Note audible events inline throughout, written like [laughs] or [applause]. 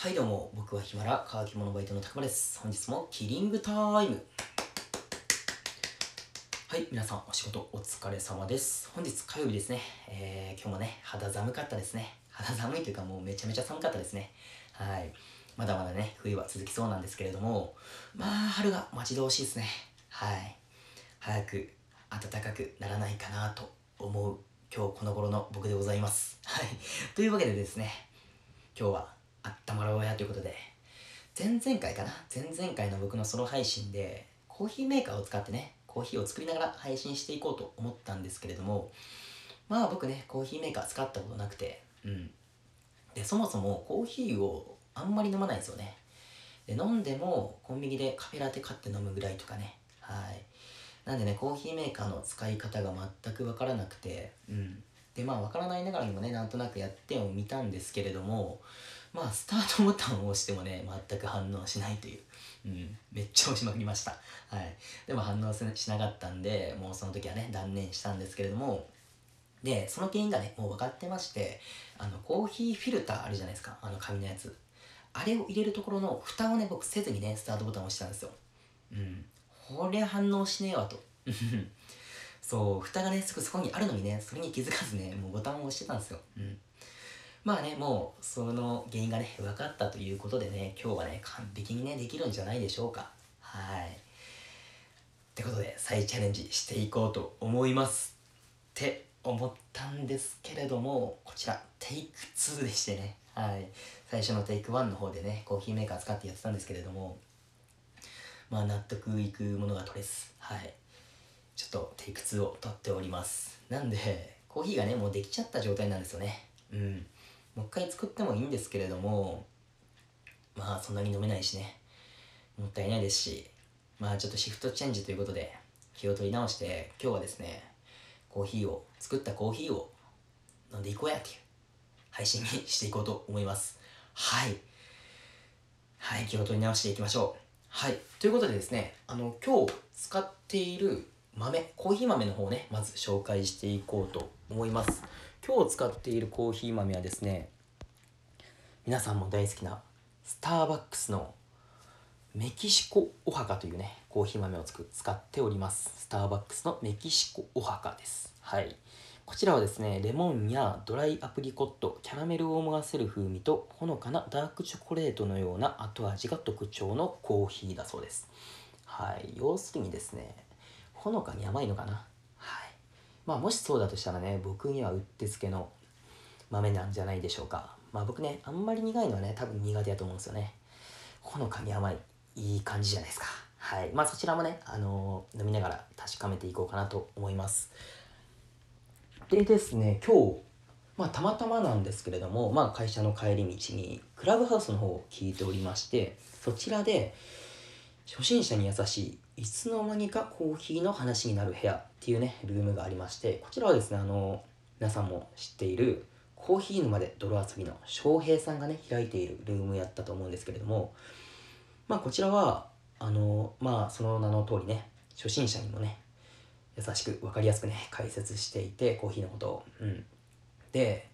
はいどうも、僕はヒマラ乾き物バイトのたくまです。本日もキリングタイムはい、皆さんお仕事お疲れ様です。本日火曜日ですね。えー、今日もね、肌寒かったですね。肌寒いというかもうめちゃめちゃ寒かったですね。はい。まだまだね、冬は続きそうなんですけれども、まあ、春が待ち遠しいですね。はい。早く暖かくならないかなと思う今日この頃の僕でございます。はい。というわけでですね、今日はあったまろうやということで、前々回かな？前々回の僕のソロ配信で、コーヒーメーカーを使ってね、コーヒーを作りながら配信していこうと思ったんですけれども、まあ僕ね、コーヒーメーカー使ったことなくて、うん。で、そもそもコーヒーをあんまり飲まないですよね。で、飲んでもコンビニでカフェラテ買って飲むぐらいとかね。はい。なんでね、コーヒーメーカーの使い方が全くわからなくて、うん。で、まあわからないながらにもね、なんとなくやってもみたんですけれども、まあスタートボタンを押してもね全く反応しないという、うん、めっちゃ押しまくりました。はい。でも反応しなかったんでもうその時はね断念したんですけれども。でその原因がねもう分かってましてあのコーヒーフィルターあるじゃないですか。あの紙のやつ。あれを入れるところの蓋をね僕せずにねスタートボタンを押したんですよ。うん。これ反応しねえわと。[laughs] そう。蓋がねすぐそこにあるのにねそれに気づかずねもうボタンを押してたんですよ。うん。まあね、もうその原因がね、分かったということでね、今日はね、完璧にね、できるんじゃないでしょうか。はい。ってことで、再チャレンジしていこうと思います。って思ったんですけれども、こちら、テイク2でしてね、はい。最初のテイク1の方でね、コーヒーメーカー使ってやってたんですけれども、まあ納得いくものが取れず、はい。ちょっとテイク2を取っております。なんで、コーヒーがね、もうできちゃった状態なんですよね。うん。もう一回作ってもいいんですけれどもまあそんなに飲めないしね。もったいないですしまあちょっとシフトチェンジということで気を取り直して今日はですねコーヒーを作ったコーヒーを飲んでいこうやっていう配信にしていこうと思います。はい。はい気を取り直していきましょう。はい。ということでですねあの今日使っている豆コーヒー豆の方をねまず紹介していこうと思います。今日使っているコーヒー豆はですね皆さんも大好きなスターバックスのメキシコオハカというねコーヒー豆をつく使っております。スターバックスのメキシコオハカです。はい。こちらはですねレモンやドライアプリコットキャラメルを思わせる風味とほのかなダークチョコレートのような後味が特徴のコーヒーだそうです。はい。要するにですねほのかに甘いのかなまあもしそうだとしたらね僕にはうってつけの豆なんじゃないでしょうか。まあ僕ねあんまり苦いのはね多分苦手だと思うんですよね。ほのかに甘いいい感じじゃないですか。はい。まあそちらもねあのー、飲みながら確かめていこうかなと思います。でですね今日まあたまたまなんですけれどもまあ会社の帰り道にクラブハウスの方を聞いておりましてそちらで初心者に優しいいつの間にかコーヒーの話になる部屋っていうねルームがありましてこちらはですねあの皆さんも知っているコーヒー沼で泥遊びの翔平さんがね開いているルームやったと思うんですけれどもまあこちらはあのまあその名の通りね初心者にもね優しく分かりやすくね解説していてコーヒーのことを。うん。で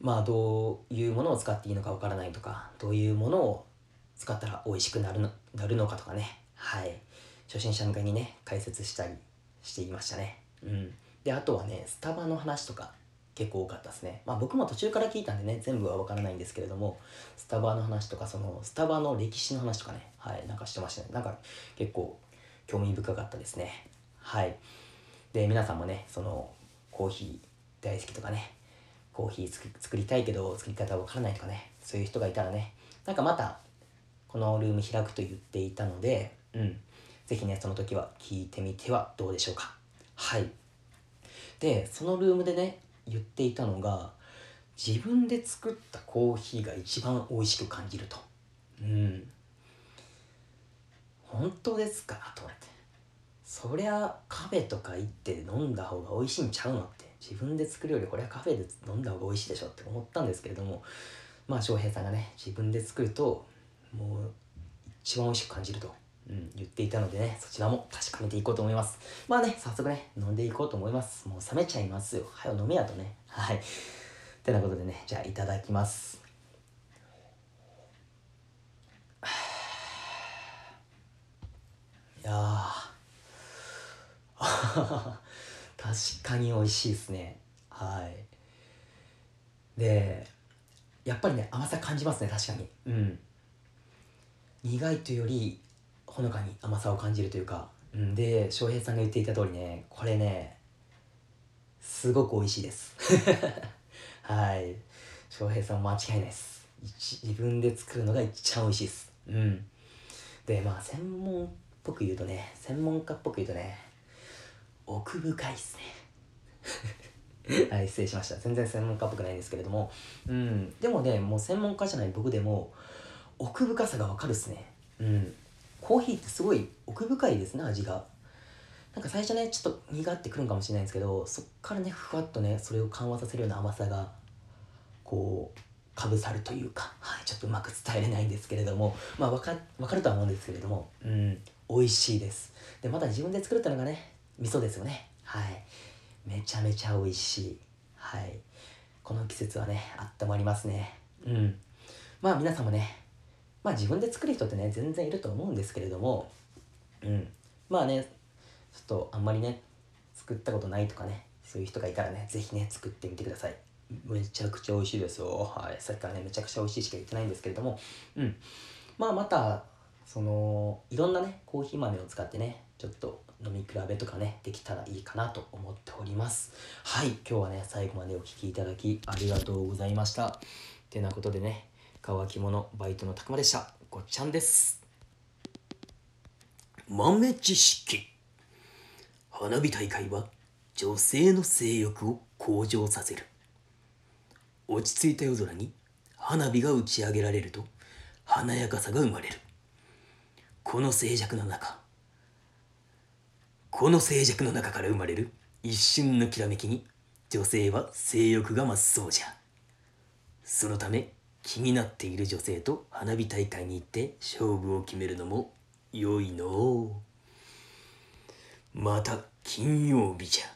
まあどういうものを使っていいのか分からないとかどういうものを使ったら美味しくなるのなるのかとかね。はい。初心者向けにね解説したりしていましたね。うん。であとはねスタバの話とか結構多かったですね。まあ僕も途中から聞いたんでね全部は分からないんですけれどもスタバの話とかそのスタバの歴史の話とかねはいなんかしてましたね。なんか結構興味深かったですね。はい。で皆さんもねそのコーヒー大好きとかねコーヒー作りたいけど作り方わからないとかねそういう人がいたらねなんかまたこのルーム開くと言っていたのでうん。是非ねその時は聞いてみてはどうでしょうか。はい。でそのルームでね言っていたのが自分で作ったコーヒーが一番美味しく感じると。うん。本当ですか？と思って。そりゃカフェとか行って飲んだ方が美味しいんちゃうのって。自分で作るよりこれはカフェで飲んだ方が美味しいでしょって思ったんですけれども。まあ翔平さんがね自分で作るともう一番美味しく感じると、うん、言っていたのでねそちらも確かめていこうと思います。まあね早速ね飲んでいこうと思います。もう冷めちゃいますよ。はよ飲めやとね。はい。てなことでねじゃあいただきます。[sighs] いや [laughs] 確かに美味しいですね。はい。でやっぱりね甘さ感じますね確かに。うん。苦いというよりほのかに甘さを感じるというか、ん、で翔平さんが言っていた通りねこれねすごく美味しいです。[laughs] はい。翔平さん間違いないです。自分で作るのが一番美味しいです。うん。でまあ専門っぽく言うとね専門家っぽく言うとね奥深いっすね。[laughs] はい失礼しました。全然専門家っぽくないんですけれども。うん。でもねもう専門家じゃない僕でも奥深さがわかるっすね。うん。コーヒーってすごい奥深いですね味が。なんか最初ねちょっと苦ってくるんかもしれないんですけどそっからねふわっとねそれを緩和させるような甘さがこうかぶさるというか、はい、ちょっとうまく伝えれないんですけれどもまあ分か分かるとは思うんですけれどもうん美味しいです。でまた自分で作るってのがね味噌ですよね。はい。めちゃめちゃ美味しい。はい。この季節はねあったまりますね。うん。まあ皆さんもねまあ自分で作る人ってね全然いると思うんですけれどもうんまあねちょっとあんまりね作ったことないとかねそういう人がいたらね是非ね作ってみてくださいめちゃくちゃ美味しいですよ。はい。さっきからね、めちゃくちゃ美味しいしか言ってないんですけれども、うん。まあ、また、その、いろんなね、コーヒー豆を使ってね、ちょっと飲み比べとかね、できたらいいかなと思っております。はい。今日はね、最後までお聴きいただきありがとうございました。てなことでね、乾き物バイトのたくまでした。ごっちゃんです。豆知識花火大会は女性の性欲を向上させる落ち着いた夜空に花火が打ち上げられると華やかさが生まれるこの静寂の中この静寂の中から生まれる一瞬のきらめきに女性は性欲が増すそうじゃそのため気になっている女性と花火大会に行って勝負を決めるのも良いのまた金曜日じゃ。